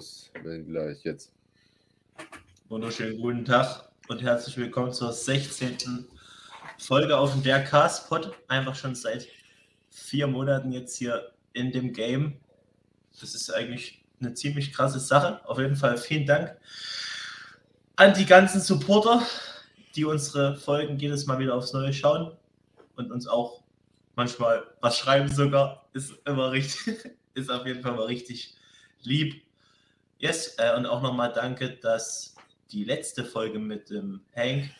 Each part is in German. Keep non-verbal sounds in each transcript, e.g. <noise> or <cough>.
los, wenn gleich jetzt. Wunderschönen guten Tag und herzlich willkommen zur 16. Folge auf dem Der Cast Pod. Einfach schon seit vier Monaten jetzt hier in dem Game. Das ist eigentlich eine ziemlich krasse Sache. Auf jeden Fall vielen Dank an die ganzen Supporter, die unsere Folgen jedes Mal wieder aufs Neue schauen und uns auch manchmal was schreiben sogar. Ist immer richtig, <laughs> ist auf jeden Fall mal richtig lieb. Yes, äh, und auch nochmal danke, dass die letzte Folge mit dem Hank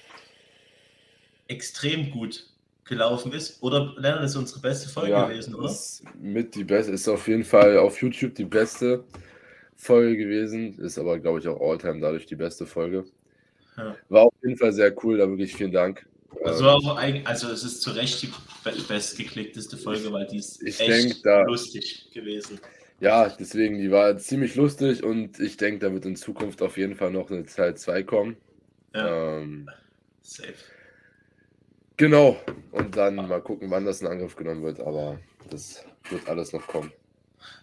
extrem gut gelaufen ist. Oder Lennart, ist unsere beste Folge ja, gewesen, oder? Ist mit die beste, ist auf jeden Fall auf YouTube die beste Folge gewesen. Ist aber, glaube ich, auch Alltime dadurch die beste Folge. Ja. War auf jeden Fall sehr cool, da wirklich vielen Dank. Also, auch, also es ist zu Recht die bestgeklickteste Folge, weil die ist ich echt denk, da, lustig gewesen. Ja, deswegen, die war ziemlich lustig und ich denke, da wird in Zukunft auf jeden Fall noch eine Teil 2 kommen. Ja. Ähm, Safe. Genau. Und dann mal gucken, wann das in Angriff genommen wird, aber das wird alles noch kommen.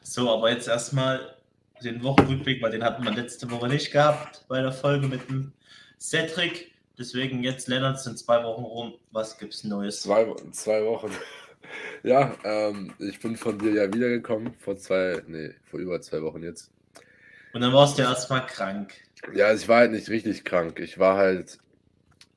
So, aber jetzt erstmal den Wochenrückblick, weil den hatten wir letzte Woche nicht gehabt bei der Folge mit dem Cedric. Deswegen jetzt, Lennart, sind zwei Wochen rum. Was gibt's Neues? Zwei, zwei Wochen. Ja, ähm, ich bin von dir ja wiedergekommen, vor zwei, nee, vor über zwei Wochen jetzt. Und dann warst du erstmal krank. Ja, ich war halt nicht richtig krank. Ich war halt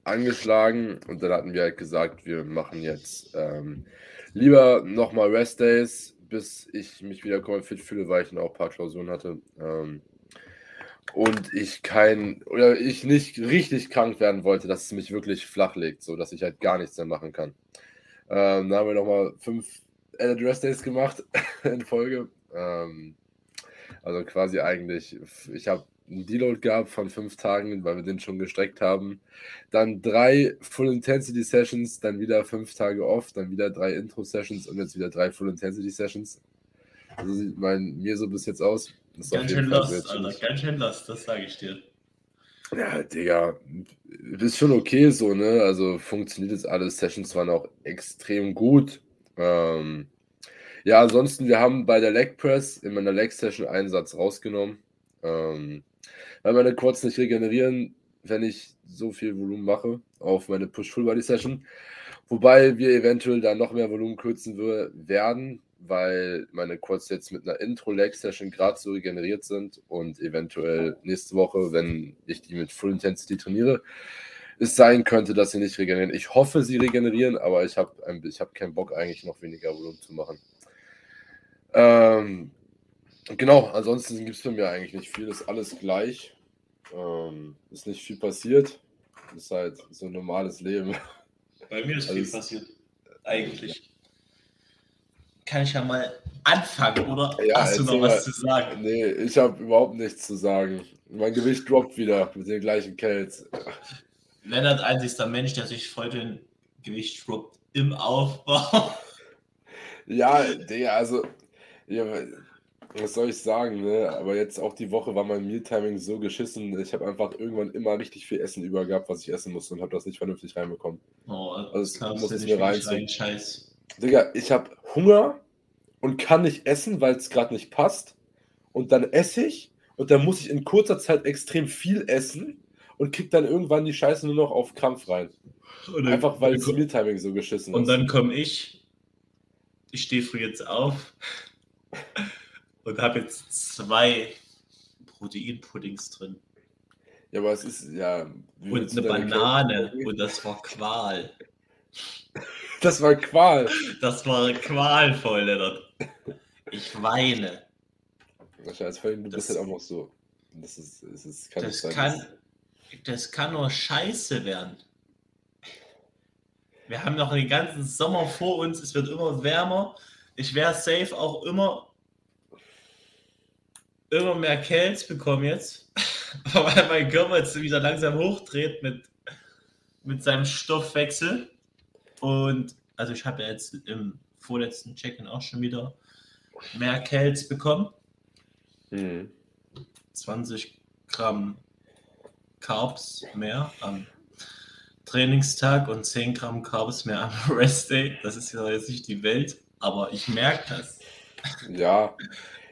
angeschlagen und dann hatten wir halt gesagt, wir machen jetzt ähm, lieber nochmal Rest Days, bis ich mich wieder komplett fit fühle, weil ich noch ein paar Klausuren hatte. Ähm, und ich kein oder ich nicht richtig krank werden wollte, dass es mich wirklich flach legt, so dass ich halt gar nichts mehr machen kann. Ähm, dann haben wir nochmal fünf Edit Rest Days gemacht <laughs> in Folge. Ähm, also quasi eigentlich, ich habe einen Deload gehabt von fünf Tagen, weil wir den schon gestreckt haben. Dann drei Full Intensity Sessions, dann wieder fünf Tage off, dann wieder drei Intro Sessions und jetzt wieder drei Full Intensity Sessions. Also sieht mein, mir so bis jetzt aus. ganz schön lost, Alter, ganz schön lost, das sage ich dir. Ja, Digga, ist schon okay so, ne? Also funktioniert jetzt alles. Sessions waren auch extrem gut. Ähm, ja, ansonsten, wir haben bei der Leg Press in meiner Leg Session einen Satz rausgenommen. Ähm, weil meine Quads nicht regenerieren, wenn ich so viel Volumen mache auf meine Push-Full-Body-Session. Wobei wir eventuell da noch mehr Volumen kürzen werden, weil meine Quads jetzt mit einer Intro-Leg-Session gerade so regeneriert sind und eventuell nächste Woche, wenn ich die mit Full Intensity trainiere, es sein könnte, dass sie nicht regenerieren. Ich hoffe, sie regenerieren, aber ich habe ich hab keinen Bock, eigentlich noch weniger Volumen zu machen. Ähm, genau, ansonsten gibt es bei mir eigentlich nicht viel, ist alles gleich. Ähm, ist nicht viel passiert. Ist halt so ein normales Leben. Bei mir ist also viel passiert. Eigentlich kann ich ja mal anfangen, oder ja, hast du noch was zu sagen? Nee, ich habe überhaupt nichts zu sagen. Mein Gewicht droppt wieder mit den gleichen Kells. Lennart, einzigster Mensch, der sich voll den Gewicht droppt im Aufbau. <laughs> Ja, der, also, ja, was soll ich sagen, ne? Aber jetzt auch die Woche war mein Mealtiming so geschissen. Ich habe einfach irgendwann immer richtig viel Essen über gehabt, was ich essen musste und habe das nicht vernünftig reinbekommen. Oh, also, das muss es mir reinziehen. Scheiß. Digga, ich habe Hunger und kann nicht essen, weil es gerade nicht passt. Und dann esse ich und dann muss ich in kurzer Zeit extrem viel essen und krieg dann irgendwann die Scheiße nur noch auf Krampf rein. Dann, Einfach weil das Mealtiming so geschissen und ist. Und dann komme ich, ich stehe früh jetzt auf <laughs> und habe jetzt zwei Proteinpuddings drin. Ja, aber es ist ja. Und eine Banane und das war Qual. <laughs> Das war Qual. Das war qualvoll, Lennart. Ich weine. Scheiße, du das, bist halt auch noch so. Das ist, das ist kann das, kann, das kann nur scheiße werden. Wir haben noch den ganzen Sommer vor uns, es wird immer wärmer. Ich werde safe auch immer immer mehr Kälte bekommen jetzt, <laughs> weil mein Körper jetzt wieder langsam hochdreht mit, mit seinem Stoffwechsel. Und also ich habe ja jetzt im vorletzten Check-in auch schon wieder mehr Kells bekommen. Mhm. 20 Gramm Carbs mehr am Trainingstag und 10 Gramm Carbs mehr am <laughs> Rest Day. Das ist ja jetzt nicht die Welt, aber ich merke das. Ja,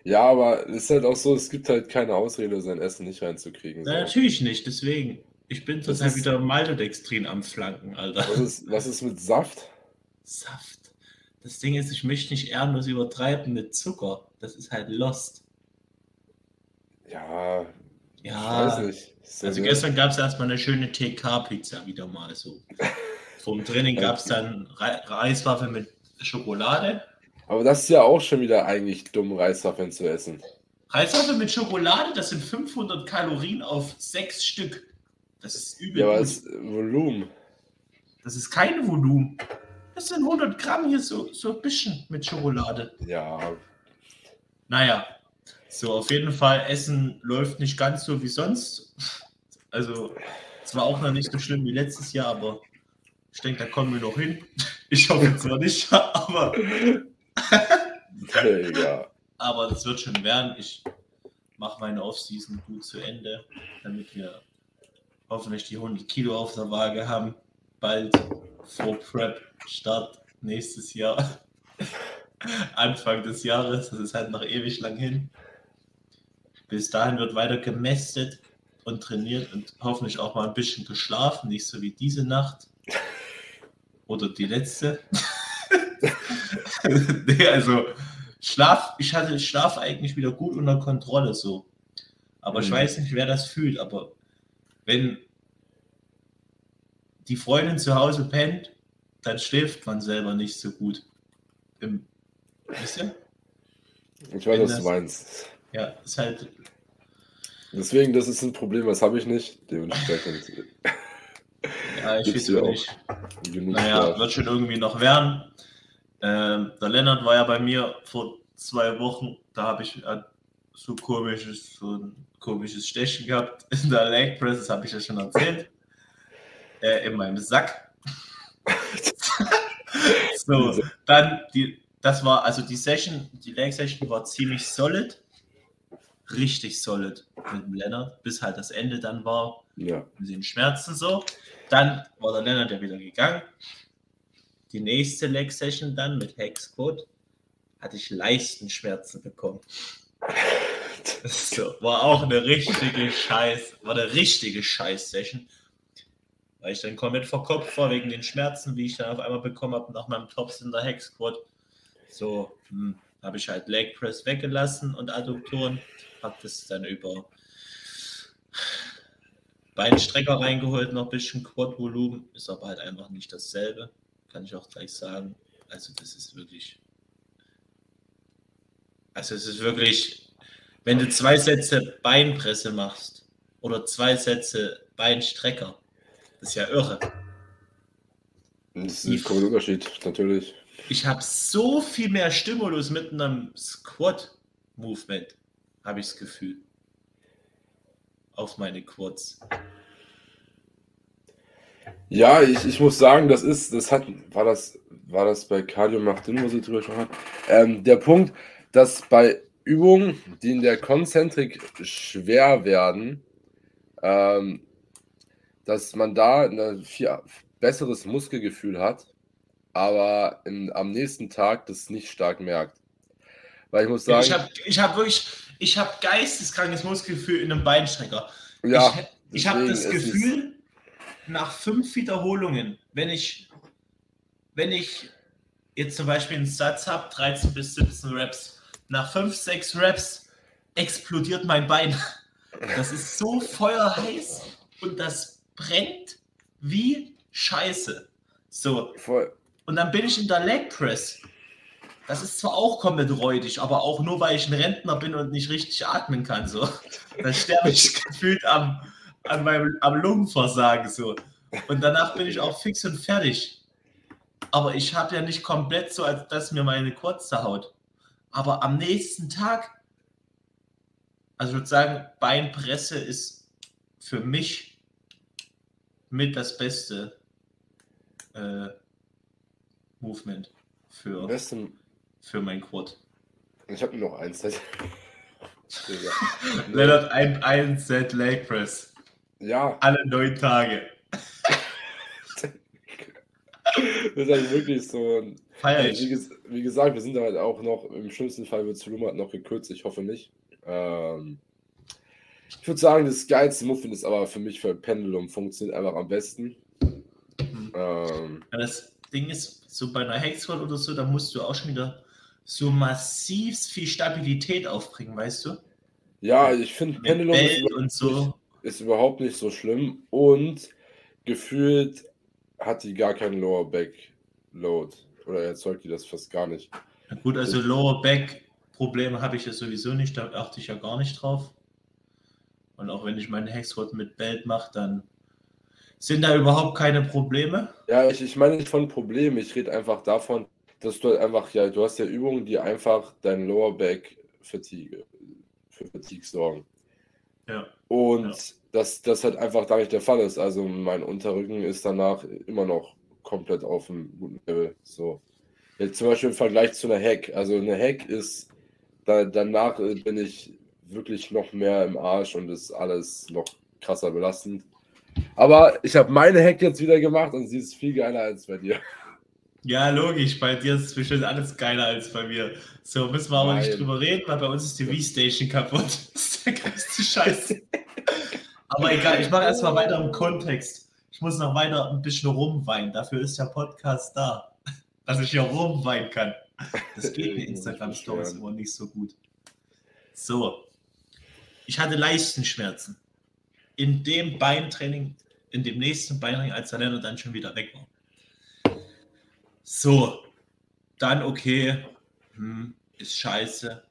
Ja, aber es ist halt auch so, es gibt halt keine Ausrede, sein Essen nicht reinzukriegen. So. Na, natürlich nicht, deswegen. Ich bin ist- wieder Maltodextrin am Flanken, Alter. Was ist, was ist mit Saft? Saft. Das Ding ist, ich möchte nicht ehrenlos übertreiben mit Zucker. Das ist halt lost. Ja, ich Ja, weiß nicht. So, also gestern gab es erstmal eine schöne TK-Pizza wieder mal so. Vom Training gab es dann Re Reiswaffel mit Schokolade. Aber das ist ja auch schon wieder eigentlich dumm, Reiswaffeln zu essen. Reiswaffel mit Schokolade, das sind 500 Kalorien auf sechs Stück. Das ist übel. Ja, aber gut. das Volumen. Das ist kein Volumen. Das sind 100 Gramm hier so, so ein bisschen mit Schokolade. Ja, Naja, so auf jeden Fall, Essen läuft nicht ganz so wie sonst. Also, es war auch noch nicht so schlimm wie letztes Jahr, aber ich denke, da kommen wir noch hin. Ich hoffe zwar nicht, <laughs> aber, ja. aber das wird schon werden. Ich mache meine Offseason gut zu Ende, damit wir hoffentlich die 100 Kilo auf der Waage haben. Bald vor Prep Start nächstes Jahr. <laughs> Anfang des Jahres. Das ist halt noch ewig lang hin. Bis dahin wird weiter gemästet und trainiert und hoffentlich auch mal ein bisschen geschlafen, nicht so wie diese Nacht. Oder die letzte. <laughs> nee, also Schlaf, ich hatte Schlaf eigentlich wieder gut unter Kontrolle so. Aber ich Mhm. weiß nicht, wer das fühlt, aber wenn die Freundin zu Hause pennt, dann schläft man selber nicht so gut. Im, wisst ihr? Ich weiß, was du meinst. Ja, ist halt, Deswegen, das ist ein Problem, das habe ich nicht. Dementsprechend <laughs> ja, ich weiß auch nicht. genug Naja, Schlaf. wird schon irgendwie noch werden. Ähm, der Lennart war ja bei mir vor zwei Wochen, da habe ich so komisches, so ein komisches Stechen gehabt in der Leg Press, das habe ich ja schon erzählt. Äh, in meinem Sack. <laughs> so, dann die, das war, also die Session, die Leg Session war ziemlich solid. Richtig solid mit dem Lennart, bis halt das Ende dann war Ja. mit den Schmerzen so. Dann war der Lennart ja wieder gegangen. Die nächste Leg Session dann mit Hexcode hatte ich Leistenschmerzen bekommen. War auch eine richtige Scheiß, war eine richtige Scheiß-Session. Weil ich dann komplett verkopft war wegen den Schmerzen, wie ich dann auf einmal bekommen habe nach meinem Tops in der Hexquad. So, hm, habe ich halt Leg Press weggelassen und Adduktoren, habe das dann über Beinstrecker reingeholt, noch ein bisschen Quad-Volumen, ist aber halt einfach nicht dasselbe, kann ich auch gleich sagen. Also das ist wirklich, also es ist wirklich, wenn du zwei Sätze Beinpresse machst oder zwei Sätze Beinstrecker, das ist ja irre. Das ist ein großer Unterschied, natürlich. Ich habe so viel mehr Stimulus mit einem Squat-Movement, habe ich das Gefühl. Auf meine Quads. Ja, ich, ich muss sagen, das ist, das hat, war das, war das bei Cardio macht Sinn, was ich drüber gesprochen habe? Ähm, der Punkt, dass bei Übungen, die in der Konzentrik schwer werden, ähm, dass man da ein viel besseres Muskelgefühl hat, aber in, am nächsten Tag das nicht stark merkt. Weil ich muss sagen, ich habe ich hab wirklich, ich habe geisteskrankes Muskelgefühl in einem Beinstrecker. ja, ich ich habe das Gefühl, nach fünf Wiederholungen, wenn ich, wenn ich jetzt zum Beispiel einen Satz habe, 13 bis 17 Reps, nach 5, 6 Reps explodiert mein Bein. Das ist so feuerheiß und das brennt wie Scheiße. So, voll, und dann bin ich in der Leg Press. Das ist zwar auch komplett räudig, aber auch nur, weil ich ein Rentner bin und nicht richtig atmen kann. So. Dann sterbe ich <laughs> gefühlt am, an meinem, am Lungenversagen. So. Und danach bin ich auch fix und fertig. Aber ich habe ja nicht komplett so, als dass mir meine Quads zerhaut. Aber am nächsten Tag, also ich würde sagen, Beinpresse ist für mich mit das beste äh, Movement für, besten, für mein Quad. ich habe nur noch eins. <laughs> Lennart, ein, ein Set Leg Press. ja, Alle neun Tage. <laughs> das ist halt wirklich so. Feier ich. Wie, wie, gesagt, wir sind halt auch noch, im schlimmsten Fall wird Volumen noch gekürzt, ich hoffe nicht. Ähm, ich würde sagen, das geilste Muffin ist aber für mich für Pendulum funktioniert einfach am besten. Mhm. Ähm, ja, das Ding ist, so bei einer Hexroll oder so, da musst du auch schon wieder so massiv viel Stabilität aufbringen, weißt du? Ja, ich finde Pendulum ist, so. ist überhaupt nicht so schlimm und gefühlt hat die gar keinen Lower Back Load oder erzeugt die das fast gar nicht. Na gut, also Lower Back Probleme habe ich ja sowieso nicht, da achte ich ja gar nicht drauf. Und auch wenn ich meine Hexrod mit Belt mache, dann sind da überhaupt keine Probleme. Ja, ich, ich meine nicht von Problemen, ich rede einfach davon, dass du halt einfach, ja, du hast ja Übungen, die einfach dein Lower Back Fatigue, für Fatigue sorgen. Ja. Und ja. Dass das halt einfach da nicht der Fall ist. Also mein Unterrücken ist danach immer noch komplett auf einem guten Level. So. Jetzt zum Beispiel im Vergleich zu einer Hack. Also eine Hack ist, da, danach bin ich wirklich noch mehr im Arsch und ist alles noch krasser belastend. Aber ich habe meine Hack jetzt wieder gemacht und sie ist viel geiler als bei dir. Ja, logisch. Bei dir ist bestimmt alles geiler als bei mir. So, müssen wir aber Nein. nicht drüber reden, weil bei uns ist die V-Station kaputt. <laughs> Das ist der größte Scheiß. <laughs> aber egal, ich mache erstmal weiter im Kontext. Ich muss noch weiter ein bisschen rumweinen. Dafür ist der Podcast da. Dass ich hier rumweinen kann. Das <laughs> geht in Instagram-Stories immer nicht so gut. So. Ich hatte Leistenschmerzen. In dem Beintraining, in dem nächsten Beintraining, als der Lennart dann schon wieder weg war. So, dann okay, hm, ist scheiße.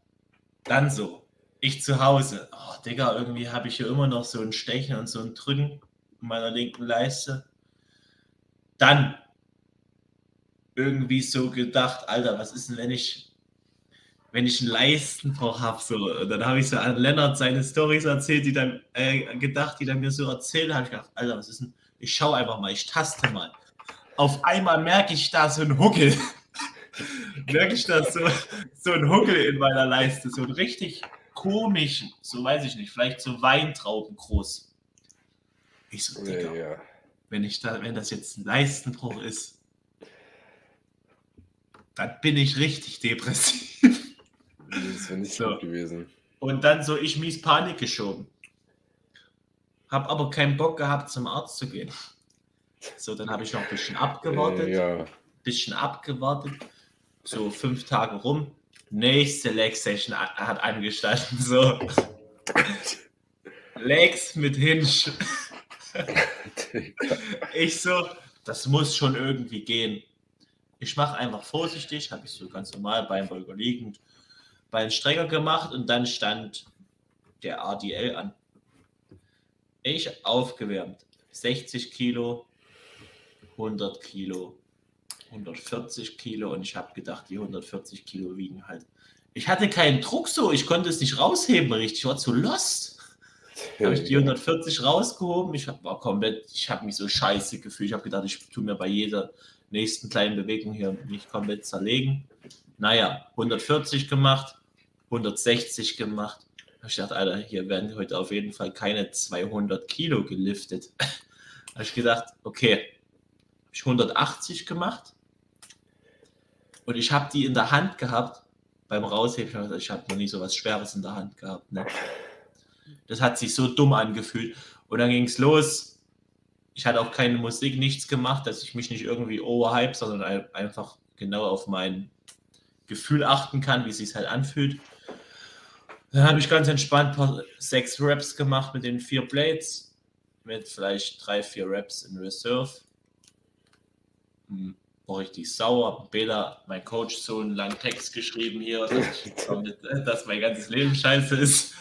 Dann so, ich zu Hause. Oh, Digga, irgendwie habe ich hier immer noch so ein Stechen und so ein Drücken in meiner linken Leiste. Dann irgendwie so gedacht, Alter, was ist denn, wenn ich, wenn ich einen Leistenbruch habe? So, dann habe ich so an Lennart seine Stories erzählt, die dann äh, gedacht, die dann mir so erzählt, habe ich gedacht, Alter, was ist denn? Ich schaue einfach mal, ich taste mal auf einmal merke ich da so einen Huckel. <laughs> merke ich da so, so einen Huckel in meiner Leiste, so einen richtig komischen, so weiß ich nicht, vielleicht so Weintrauben groß. Ich so, Digga, ja, ja. wenn ich da, wenn das jetzt ein Leistenbruch ist, dann bin ich richtig depressiv. Das wäre nicht so gut gewesen. Und dann so ich mies Panik geschoben. Hab aber keinen Bock gehabt, zum Arzt zu gehen. So, dann habe ich noch ein bisschen abgewartet. Ja. Bisschen abgewartet. So fünf Tage rum. Nächste Leg-Session hat angestanden. So. Legs mit Hinge. ich so, das muss schon irgendwie gehen. Ich mache einfach vorsichtig, habe ich so ganz normal Beinbeuger liegend, Bein strenger gemacht und dann stand der ADL an. Ich aufgewärmt. 60 Kilo, 100 Kilo, 140 Kilo und ich habe gedacht, die 140 Kilo wiegen halt. Ich hatte keinen Druck so, ich konnte es nicht rausheben richtig, ich war zu lost. habe ich die 140 rausgehoben, ich war komplett, ich habe mich so scheiße gefühlt, ich habe gedacht, ich tue mir bei jeder nächsten kleinen Bewegung hier mich komplett zerlegen. Naja, 140 gemacht, 160 gemacht. Ich dachte, Alter, hier werden heute auf jeden Fall keine 200 Kilo geliftet. <laughs> habe ich gedacht, okay, ich 180 gemacht und ich habe die in der Hand gehabt beim Rausheben. Ich habe noch nie so was Schweres in der Hand gehabt. Ne? Das hat sich so dumm angefühlt. Und dann ging es los. Ich hatte auch keine Musik, nichts gemacht, dass ich mich nicht irgendwie overhype, sondern einfach genau auf mein Gefühl achten kann, wie es sich halt anfühlt. Dann habe ich ganz entspannt sechs Raps gemacht mit den vier Blades, mit vielleicht drei, vier Raps in Reserve war richtig sauer. Bela, mein Coach, so einen langen Text geschrieben hier, <laughs> dass mein ganzes Leben scheiße ist.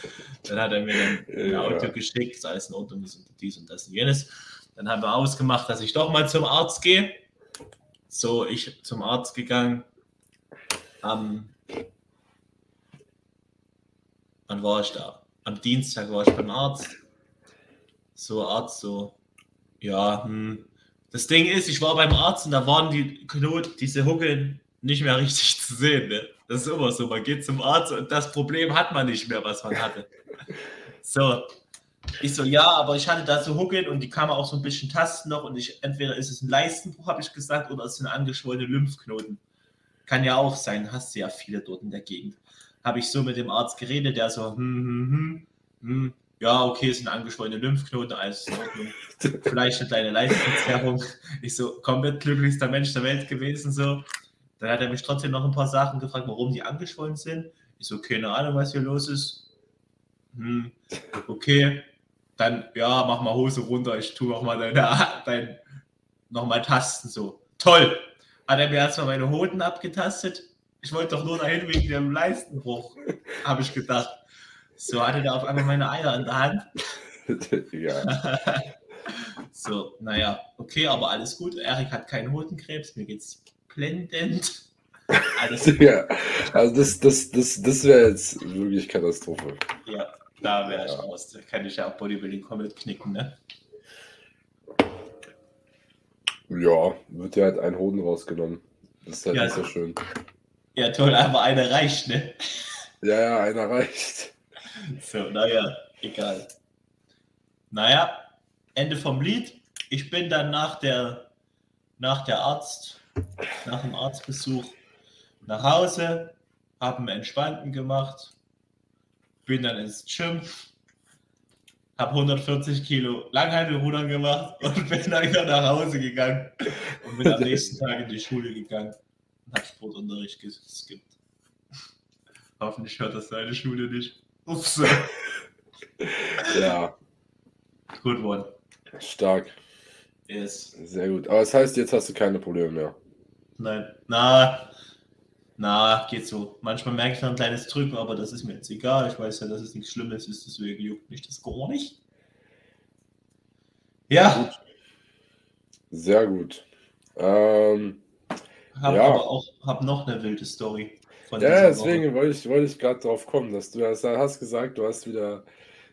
Dann hat er mir ein ja. Auto geschickt, sei es in Ordnung ist und dies und das und jenes. Dann haben wir ausgemacht, dass ich doch mal zum Arzt gehe. So, ich zum Arzt gegangen. Am, wann war ich da? Am Dienstag war ich beim Arzt. So, Arzt, so, ja, hm, das Ding ist, ich war beim Arzt und da waren die Knot, diese Huckeln nicht mehr richtig zu sehen. Ne? Das ist immer so. Man geht zum Arzt und das Problem hat man nicht mehr, was man hatte. <laughs> So, Ich so, ja, aber ich hatte da so Huckeln und die kam auch so ein bisschen Tasten noch und ich, entweder ist es ein Leistenbruch, habe ich gesagt, oder es sind angeschwollene Lymphknoten. Kann ja auch sein, hast du ja viele dort in der Gegend. Habe ich so mit dem Arzt geredet, der so, hm, hm, hm, hm, ja, okay, es sind angeschwollene Lymphknoten, alles in Ordnung. <laughs> Vielleicht eine kleine Leistungszerrung. Ich so, komplett glücklichster Mensch der Welt gewesen, so. Dann hat er mich trotzdem noch ein paar Sachen gefragt, warum die angeschwollen sind. Ich so, keine Ahnung, was hier los ist. Hm, okay, dann, ja, mach mal Hose runter, ich tue auch mal deine, dein, noch mal Tasten so. Toll! Hat er mir erstmal meine Hoden abgetastet. Ich wollte doch nur dahin wegen dem Leistenbruch, habe ich gedacht. So hatte er auf einmal meine Eier in der Hand. <laughs> ja. <laughs> so, naja, okay, aber alles gut. Erik hat keinen Hodenkrebs, mir geht's blendend. Alles <laughs> ja, also das, das, das, das wäre jetzt wirklich Katastrophe. Ja, da wäre ich raus. Da kann ich ja auch Bodybuilding komplett knicken, ne? Ja, wird ja halt ein Hoden rausgenommen. Das ist halt ja, nicht so schön. Ja, toll, aber einer reicht, ne? Ja, ja, einer reicht. So, naja, egal. Naja, Ende vom Lied. Ich bin dann nach der, nach der Arzt, nach dem Arztbesuch nach Hause, habe einen entspannten gemacht, bin dann ins Gym, habe 140 Kilo Langhantelrudern gemacht <laughs> und bin dann wieder nach Hause gegangen und bin am nächsten <laughs> Tag in die Schule gegangen und habe Sportunterricht geskippt. Hoffentlich hört das deine Schule nicht. Ups. <laughs> ja. Gut one. Stark. Yes. Sehr gut. Aber das heißt, jetzt hast du keine Probleme mehr. Nein. Na, na, geht so. Manchmal merke ich noch ein kleines Drücken, aber das ist mir jetzt egal. Ich weiß ja, dass es nichts Schlimmes ist, deswegen juckt mich das gar nicht. Ja. Gut. Sehr gut. Ähm, habe ja. aber auch hab noch eine wilde Story. Ja, deswegen wollte ich, wollte ich gerade drauf kommen, dass du hast, hast gesagt, du hast wieder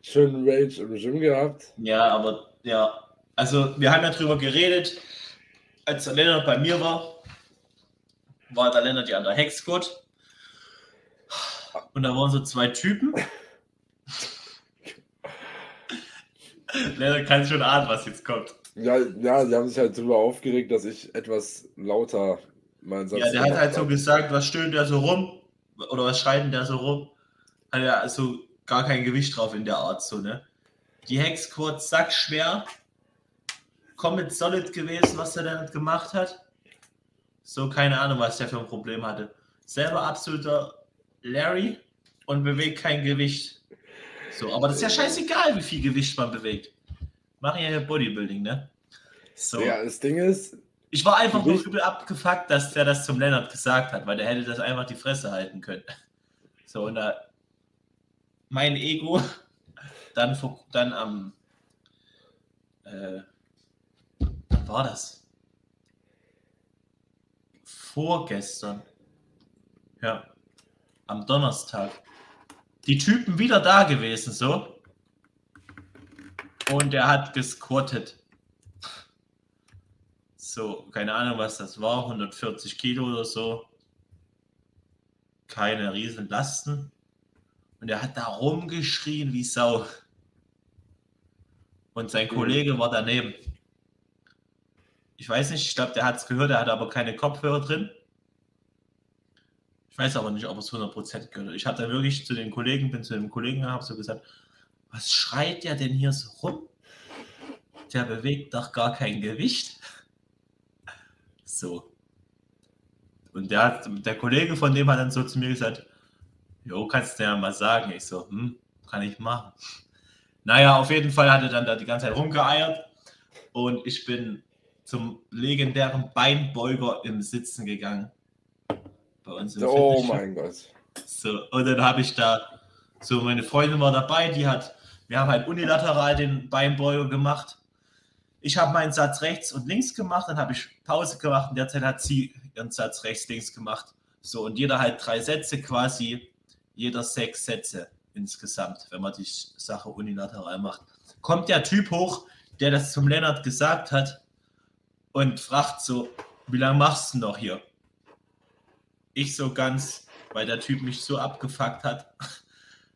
schönen Rage im Gym gehabt. Ja, aber ja, also wir haben ja drüber geredet, als der Lennart bei mir war, war der Lennart ja an der Hexgott. Und da waren so zwei Typen. <laughs> Lennart kann schon ahnen, was jetzt kommt. Ja, ja, sie haben sich halt darüber aufgeregt, dass ich etwas lauter meinen Satz. Ja, der hat halt so gesagt, was stöhnt der so rum? Oder was schreit der so rum? Hat er also gar kein Gewicht drauf in der Art, so, ne? Die Hexquad sackschwer. Komplett solid gewesen, was er damit gemacht hat. So, keine Ahnung, was der für ein Problem hatte. Selber absoluter Larry und bewegt kein Gewicht. So, aber das ist ja scheißegal, wie viel Gewicht man bewegt. Machen ja Bodybuilding, ne? So. Ja, das Ding ist. Ich war einfach nur übel abgefuckt, dass der das zum Lennart gesagt hat, weil der hätte das einfach die Fresse halten können. <laughs> So, und da mein Ego <laughs> dann, dann am äh, wann war das? vorgestern, ja, am Donnerstag, die Typen wieder da gewesen, so. Und er hat gesquattet. So, keine Ahnung, was das war, 140 Kilo oder so. Keine riesen Lasten. Und er hat da rumgeschrien wie Sau. Und sein Kollege war daneben. Ich weiß nicht, ich glaube, der hat es gehört, er hat aber keine Kopfhörer drin. Ich weiß aber nicht, ob es 100% gehört. Ich habe dann wirklich zu den Kollegen, bin zu dem Kollegen habe so gesagt, was schreit der denn hier so rum? Der bewegt doch gar kein Gewicht. So. Und der, hat, der Kollege von dem hat dann so zu mir gesagt, jo, kannst du ja mal sagen. Ich so, hm, kann ich machen. Naja, auf jeden Fall hat er dann da die ganze Zeit rumgeeiert und ich bin zum legendären Beinbeuger im Sitzen gegangen. Bei uns im Oh mein Gott. So, und dann habe ich da, so meine Freundin war dabei, die hat, wir haben halt unilateral den Beinbeuger gemacht. Ich habe meinen Satz rechts und links gemacht, dann habe ich Pause gemacht und derzeit hat sie ihren Satz rechts, links gemacht. So, und jeder halt drei Sätze quasi, jeder sechs Sätze insgesamt, wenn man die Sache unilateral macht. Kommt der Typ hoch, der das zum Lennart gesagt hat, und fragt so, wie lange machst du noch hier? Ich so ganz, weil der Typ mich so abgefuckt hat. <laughs>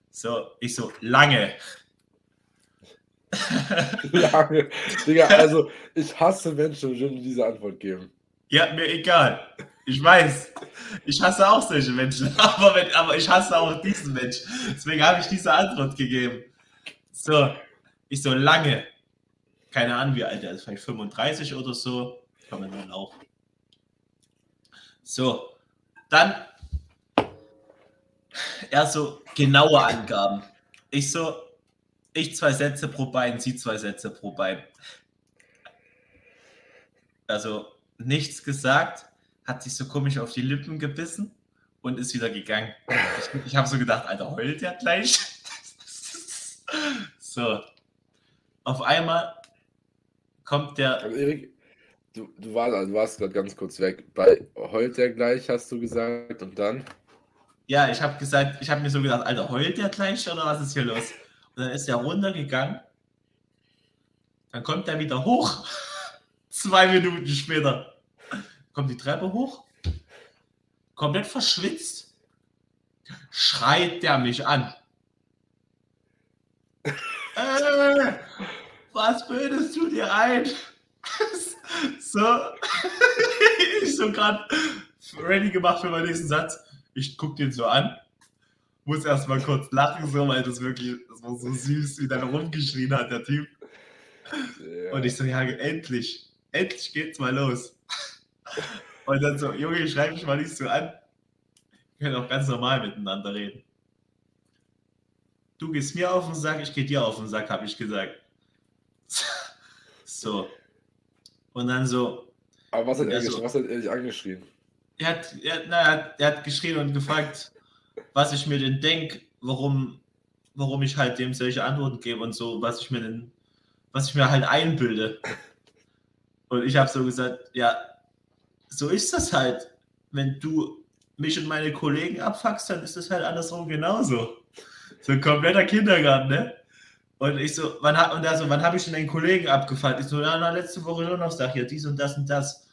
So, ich so, lange. Lange. Digga, also ich hasse Menschen, die diese Antwort geben. Ja, mir egal. Ich weiß. Ich hasse auch solche Menschen. <laughs> Aber, wenn, aber ich hasse auch diesen Mensch. Deswegen habe ich diese Antwort gegeben. So, ich so lange. Keine Ahnung, wie alt er ist. Vielleicht 35 oder so. Kann man dann auch. So, dann er so genaue Angaben. Ich so, ich zwei Sätze pro Bein, sie zwei Sätze pro Bein. Also nichts gesagt, hat sich so komisch auf die Lippen gebissen und ist wieder gegangen. Ich, ich habe so gedacht, Alter, heult der gleich? <laughs> so. Auf einmal kommt der. Also Erik, du, du, warst, also warst gerade ganz kurz weg. Bei heult der gleich, hast du gesagt, und dann? Ja, ich habe gesagt, ich habe mir so gedacht, Alter, heult der gleich oder was ist hier los? Dann ist er runtergegangen. Dann kommt er wieder hoch. <laughs> Zwei Minuten später kommt die Treppe hoch. Komplett verschwitzt. Schreit der mich an. <laughs> äh, was bildest du dir ein? <laughs> so, ich so gerade ready gemacht für meinen nächsten Satz. Ich guck den so an, muss erstmal kurz lachen, so, weil das wirklich, das war so süß, wie der rumgeschrien hat, der Typ. Ja. Und ich so, ja, endlich, endlich geht's mal los. Und dann so, Junge, schreib mich mal nicht so an. Wir können auch ganz normal miteinander reden. Du gehst mir auf den Sack, ich geh dir auf den Sack, habe ich gesagt. So. Und dann so. Aber was hat er, so, was hat er dich angeschrien? Er hat, er, na, er hat geschrien und gefragt, was ich mir denn denke, warum, warum ich halt dem solche Antworten gebe und so, was ich mir denn, was ich mir halt einbilde. Und ich habe so gesagt, ja, so ist das halt. Wenn du mich und meine Kollegen abfuckst, dann ist das halt andersrum genauso. So ein kompletter Kindergarten, ne? Und ich so, wann, und er so, wann habe ich denn den Kollegen abgefallen? Ich so, na, na, letzte Woche Donnerstag hier, dies und das und das.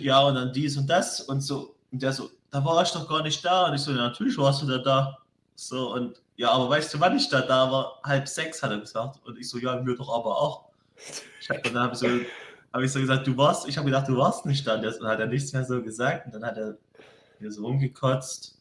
Ja, und dann dies und das und so. Und der so, da war ich doch gar nicht da. Und ich so, ja, natürlich warst du da da. So, und ja, aber weißt du, wann ich da da war? Halb sechs, hat er gesagt. Und ich so, ja, mir doch aber auch. Und dann habe ich, so, hab ich so gesagt, du warst, ich habe gedacht, du warst nicht da. Und dann hat er nichts mehr so gesagt. Und dann hat er mir so rumgekotzt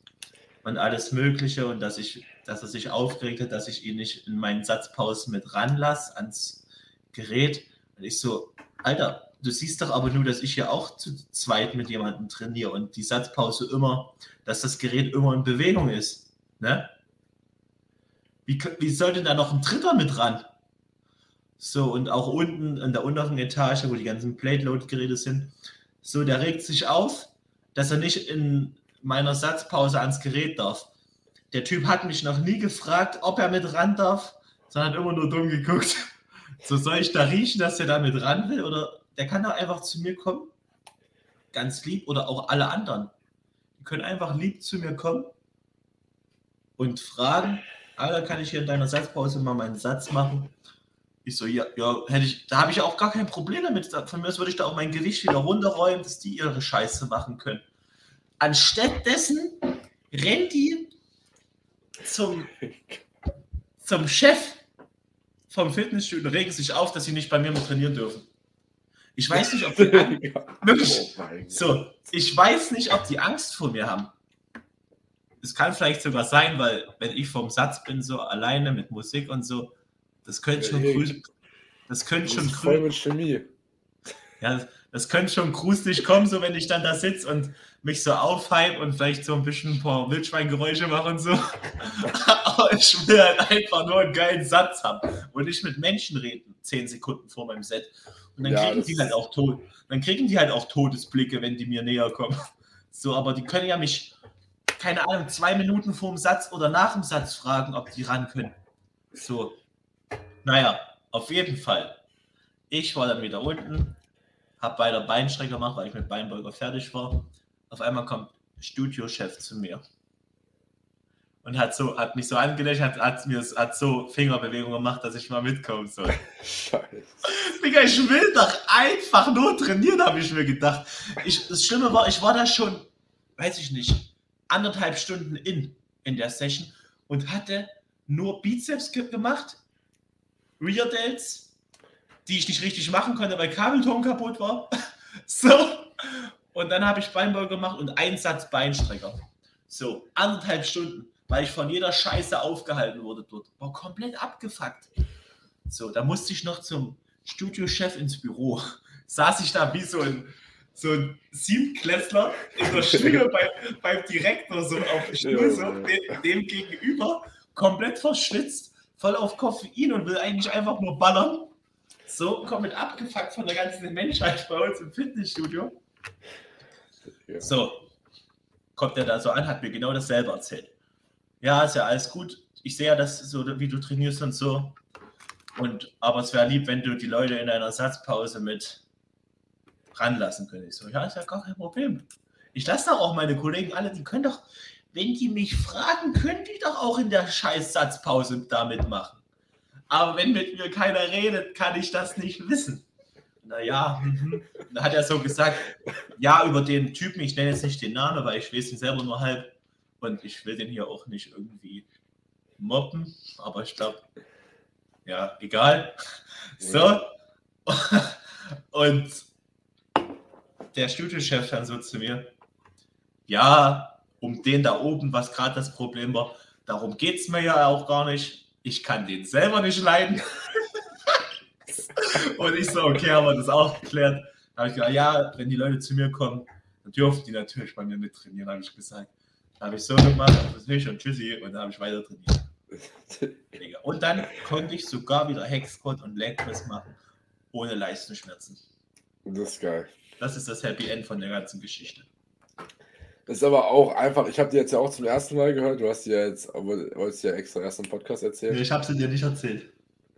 und alles Mögliche. Und dass ich dass er sich aufgeregt hat, dass ich ihn nicht in meinen Satzpausen mit ranlasse ans Gerät. Und ich so, Alter, du siehst doch aber nur, dass ich ja auch zu zweit mit jemandem trainiere und die Satzpause immer, dass das Gerät immer in Bewegung ist. Ne? Wie, wie soll denn da noch ein Dritter mit ran? So, und auch unten in der unteren Etage, wo die ganzen Plate-Load-Geräte sind, so, der regt sich auf, dass er nicht in meiner Satzpause ans Gerät darf. Der Typ hat mich noch nie gefragt, ob er mit ran darf, sondern hat immer nur dumm geguckt. <laughs> So soll ich da riechen, dass der da mit ran will? Oder der kann doch einfach zu mir kommen. Ganz lieb. Oder auch alle anderen. Die können einfach lieb zu mir kommen und fragen, Alter, kann ich hier in deiner Satzpause mal meinen Satz machen? Ich so, ja, ja, hätte ich, da habe ich auch gar kein Problem damit. Von mir aus würde ich da auch mein Gewicht wieder runterräumen, dass die ihre Scheiße machen können. Anstattdessen rennt die zum, zum Chef vom Fitnessstudio regen sich auf, dass sie nicht bei mir mit trainieren dürfen. Ich weiß nicht, ob die <laughs> wirklich, oh so, ich weiß nicht, ob die Angst vor mir haben. Es kann vielleicht sogar sein, weil wenn ich vom Satz bin, so alleine mit Musik und so, das könnte schon cool, das könnte schon voll mit Chemie. Ja, das, das könnte schon gruselig kommen, so wenn ich dann da sitze und mich so aufhype und vielleicht so ein bisschen ein paar Wildschweingeräusche mache und so. <laughs> Aber ich will halt einfach nur einen geilen Satz haben und nicht mit Menschen reden, zehn Sekunden vor meinem Set. Und dann ja, kriegen die halt auch tot. Dann kriegen die halt auch Todesblicke, wenn die mir näher kommen. <laughs> So, aber die können ja mich, keine Ahnung, zwei Minuten vor dem Satz oder nach dem Satz fragen, ob die ran können. So. Naja, auf jeden Fall. Ich war dann wieder unten, habe bei der Beinstrecke gemacht, weil ich mit Beinbeuger fertig war auf einmal kommt Studiochef zu mir und hat so, hat mich so angelächelt, hat, hat mir hat so Fingerbewegungen gemacht, dass ich mal mitkommen soll. Scheiße. Digga, ich will doch einfach nur trainieren, habe ich mir gedacht. Ich, das Schlimme war, ich war da schon, weiß ich nicht, anderthalb Stunden in, in der Session und hatte nur Bizeps gemacht Rear-Delts, die ich nicht richtig machen konnte, weil Kabelton kaputt war. <laughs> so. Und dann habe ich Beinbeuger gemacht und einen Satz Beinstrecker. So, anderthalb Stunden, weil ich von jeder Scheiße aufgehalten wurde dort. War komplett abgefuckt. So, da musste ich noch zum Studiochef ins Büro. <laughs> Saß ich da wie so ein, so ein Siebtklässler in der Schule <laughs> bei, beim Direktor so auf dem Stuhl, so, dem, dem gegenüber, komplett verschwitzt, voll auf Koffein und will eigentlich einfach nur ballern. So komplett abgefuckt von der ganzen Menschheit bei uns im Fitnessstudio. Ja. So, kommt er da so an, hat mir genau dasselbe erzählt. Ja, ist ja alles gut. Ich sehe ja, dass so, wie du trainierst und so. Und, aber es wäre lieb, wenn du die Leute in einer Satzpause mit ranlassen könntest. So, ja, ist ja gar kein Problem. Ich lasse doch auch meine Kollegen alle, die können doch, wenn die mich fragen, können die doch auch in der scheiß Satzpause damit machen. Aber wenn mit mir keiner redet, kann ich das nicht wissen. Naja, mhm. da hat er so gesagt, ja, über den Typen, ich nenne jetzt nicht den Namen, weil ich weiß ihn selber nur halb und ich will den hier auch nicht irgendwie mobben, aber ich glaube, ja, egal. So. <laughs> Und der Studiochef dann so zu mir, ja, um den da oben, was gerade das Problem war, darum geht es mir ja auch gar nicht. Ich kann den selber nicht leiden. <laughs> Und ich so, okay, haben wir das auch geklärt. Da habe ich gesagt, ja, wenn die Leute zu mir kommen, dann dürfen die natürlich bei mir mittrainieren, habe ich gesagt. Da habe ich so gemacht, das nicht und tschüssi, und dann habe ich weiter trainiert. Und dann konnte ich sogar wieder Hexcode und Legpress machen, ohne Leistenschmerzen. Das ist geil. Das ist das Happy End von der ganzen Geschichte. Das ist aber auch einfach, ich habe dir jetzt ja auch zum ersten Mal gehört, du hast dir jetzt, wolltest ja extra erst im Podcast erzählt. Nee, ich habe sie dir nicht erzählt.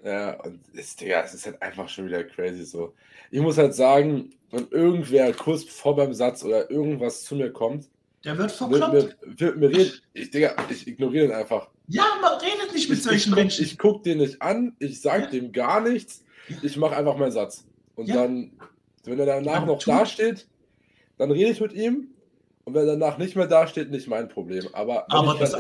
Ja, und es, Digga, es ist halt einfach schon wieder crazy so. Ich muss halt sagen, wenn irgendwer kurz vor beim Satz oder irgendwas zu mir kommt, der wird verkloppt. Wird, wird, wird reden, ich, Digga, ich ignoriere den einfach. Ja, man redet nicht mit solchen ich, Menschen. Ich gucke den nicht an, ich sage ja. dem gar nichts, ich mache einfach meinen Satz. Und ja. dann, wenn er danach noch tut. dasteht, dann rede ich mit ihm. Und wenn er danach nicht mehr dasteht, nicht mein Problem. Aber, Aber das,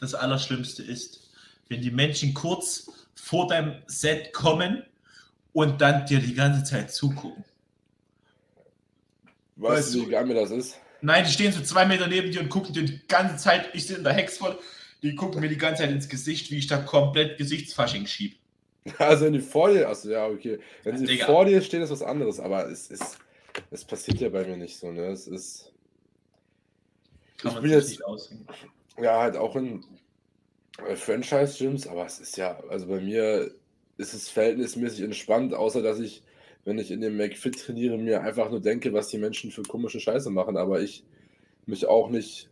das Allerschlimmste ist, wenn die Menschen kurz vor deinem Set kommen und dann dir die ganze Zeit zugucken. Weißt, weißt du, wie geil mir das ist? Nein, die stehen so zwei Meter neben dir und gucken dir die ganze Zeit, ich sehe in der Hex voll, die gucken mir die ganze Zeit ins Gesicht, wie ich da komplett Gesichtsfasching schieb. Also wenn die vor dir, achso, ja, okay. Wenn sie Digga. vor dir stehen, ist was anderes, aber es ist, es passiert ja bei mir nicht so, ne? Es ist. Kann ich bin jetzt, nicht aussehen. Ja, halt auch in Franchise-Gyms, aber es ist ja, also bei mir ist es verhältnismäßig entspannt, außer dass ich wenn ich in dem McFit trainiere, mir einfach nur denke, was die Menschen für komische Scheiße machen, aber ich mich auch nicht,